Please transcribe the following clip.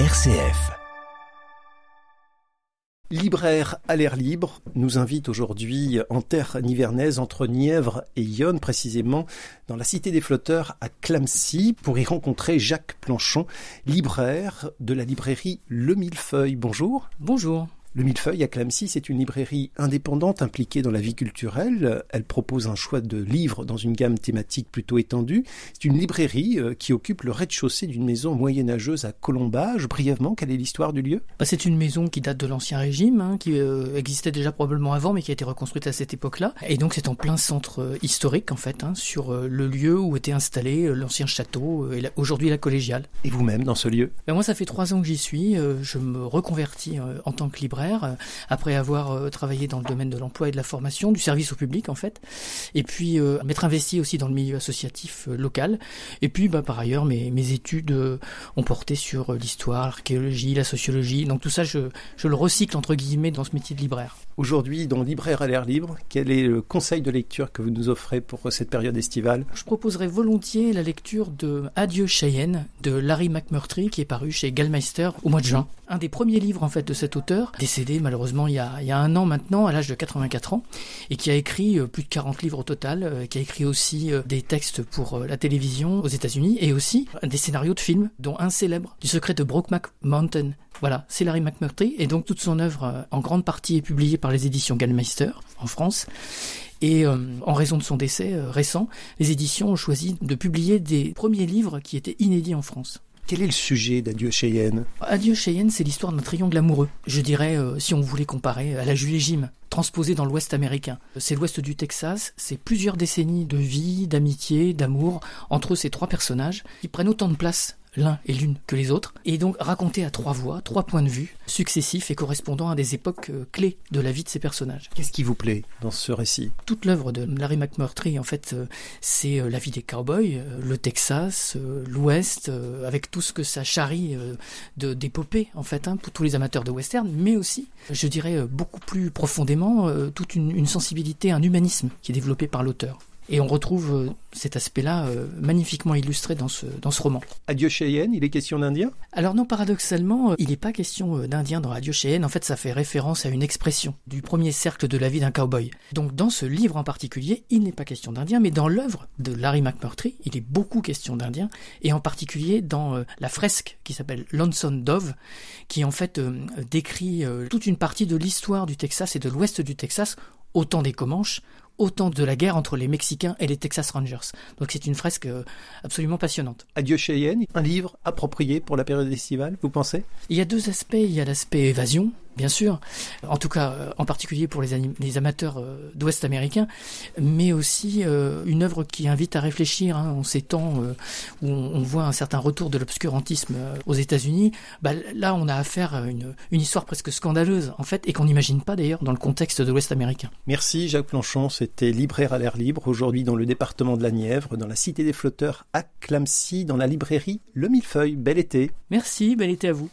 RCF. Libraire à l'air libre nous invite aujourd'hui en terre nivernaise entre Nièvre et Yonne, précisément dans la cité des flotteurs à Clamcy, pour y rencontrer Jacques Planchon, libraire de la librairie Le Millefeuille. Bonjour. Bonjour. Le Millefeuille à Clamcy, c'est une librairie indépendante impliquée dans la vie culturelle. Elle propose un choix de livres dans une gamme thématique plutôt étendue. C'est une librairie euh, qui occupe le rez-de-chaussée d'une maison moyenâgeuse à Colombage. Brièvement, quelle est l'histoire du lieu? Bah, C'est une maison qui date de l'Ancien Régime, hein, qui euh, existait déjà probablement avant, mais qui a été reconstruite à cette époque-là. Et donc c'est en plein centre euh, historique, en fait, hein, sur le lieu où était installé l'ancien château, et aujourd'hui la collégiale. Et vous-même dans ce lieu? Bah, Moi, ça fait trois ans que j'y suis. je me reconvertis en tant que libraire euh, après avoir euh, travaillé dans le domaine de l'emploi et de la formation, du service au public en fait, et puis euh, m'être investi aussi dans le milieu associatif local, et puis bah, par ailleurs mes, mes études ont porté sur l'histoire, l'archéologie, la sociologie, donc tout ça je, je le recycle entre guillemets dans ce métier de libraire. Aujourd'hui, dans Libraire à l'air libre, quel est le conseil de lecture que vous nous offrez pour cette période estivale? Je proposerais volontiers la lecture de Adieu Cheyenne de Larry McMurtry qui est paru chez Gallmeister au mois de juin. Un des premiers livres en fait de cet auteur, malheureusement il y a, il y a un an maintenant, à l'âge de 84 ans, et qui a écrit euh, plus de 40 livres au total, euh, qui a écrit aussi euh, des textes pour la télévision aux États-Unis et aussi des scénarios de films, dont un célèbre, du secret de Brokeback Mountain. Voilà, c'est Larry McMurtry, et donc toute son œuvre en grande partie est publiée par les éditions Gallmeister en France. Et en raison de son décès récent, les éditions ont choisi de publier des premiers livres qui étaient inédits en France. Quel est le sujet d'Adieu Cheyenne? Adieu Cheyenne, c'est l'histoire d'un triangle amoureux. Je dirais, euh, si on voulait comparer à la Julie Jim, transposée dans l'Ouest américain. C'est l'Ouest du Texas, c'est plusieurs décennies de vie, d'amitié, d'amour entre ces trois personnages qui prennent autant de place l'un et l'une que les autres, et donc raconté à trois voix, trois points de vue successifs et correspondant à des époques euh, clés de la vie de ces personnages. Qu'est-ce qui vous plaît dans ce récit? Toute l'œuvre de Larry McMurtry, en fait, euh, c'est euh, la vie des cowboys, le Texas, l'Ouest, avec tout ce que ça charrie de d'épopée, en fait, hein, pour tous les amateurs de western, mais aussi, je dirais, beaucoup plus profondément, toute une, une sensibilité, un humanisme qui est développé par l'auteur. Et on retrouve euh, cet aspect-là euh, magnifiquement illustré dans ce, dans ce roman. Adieu Cheyenne, il est question d'Indien? Alors non, paradoxalement, euh, il n'est pas question d'Indien dans Adieu Cheyenne. En fait, ça fait référence à une expression du premier cercle de la vie d'un cowboy. Donc dans ce livre en particulier, il n'est pas question d'Indien, mais dans l'œuvre de Larry McMurtry, il est beaucoup question d'Indien, et en particulier dans la fresque qui s'appelle Lonesome Dove, qui en fait décrit toute une partie de l'histoire du Texas et de l'ouest du Texas au temps des Comanches, autant de la guerre entre les Mexicains et les Texas Rangers. Donc c'est une fresque euh, absolument passionnante. Adieu Cheyenne, un livre approprié pour la période estivale, vous pensez? Il y a deux aspects. Il y a l'aspect évasion, bien sûr, en tout cas euh, en particulier pour les, les amateurs euh, d'Ouest américain, mais aussi euh, une œuvre qui invite à réfléchir hein, en ces temps où on, voit un certain retour de l'obscurantisme aux États-Unis. Bah, là, on a affaire à une, une histoire presque scandaleuse, en fait, et qu'on n'imagine pas d'ailleurs dans le contexte de l'Ouest américain. Merci Jacques Planchon, c'était Libraire à l'air libre, aujourd'hui dans le département de la Nièvre, dans la Cité des Flotteurs à Clamcy, dans la librairie Le Millefeuille. Bel été. Merci, bel été à vous.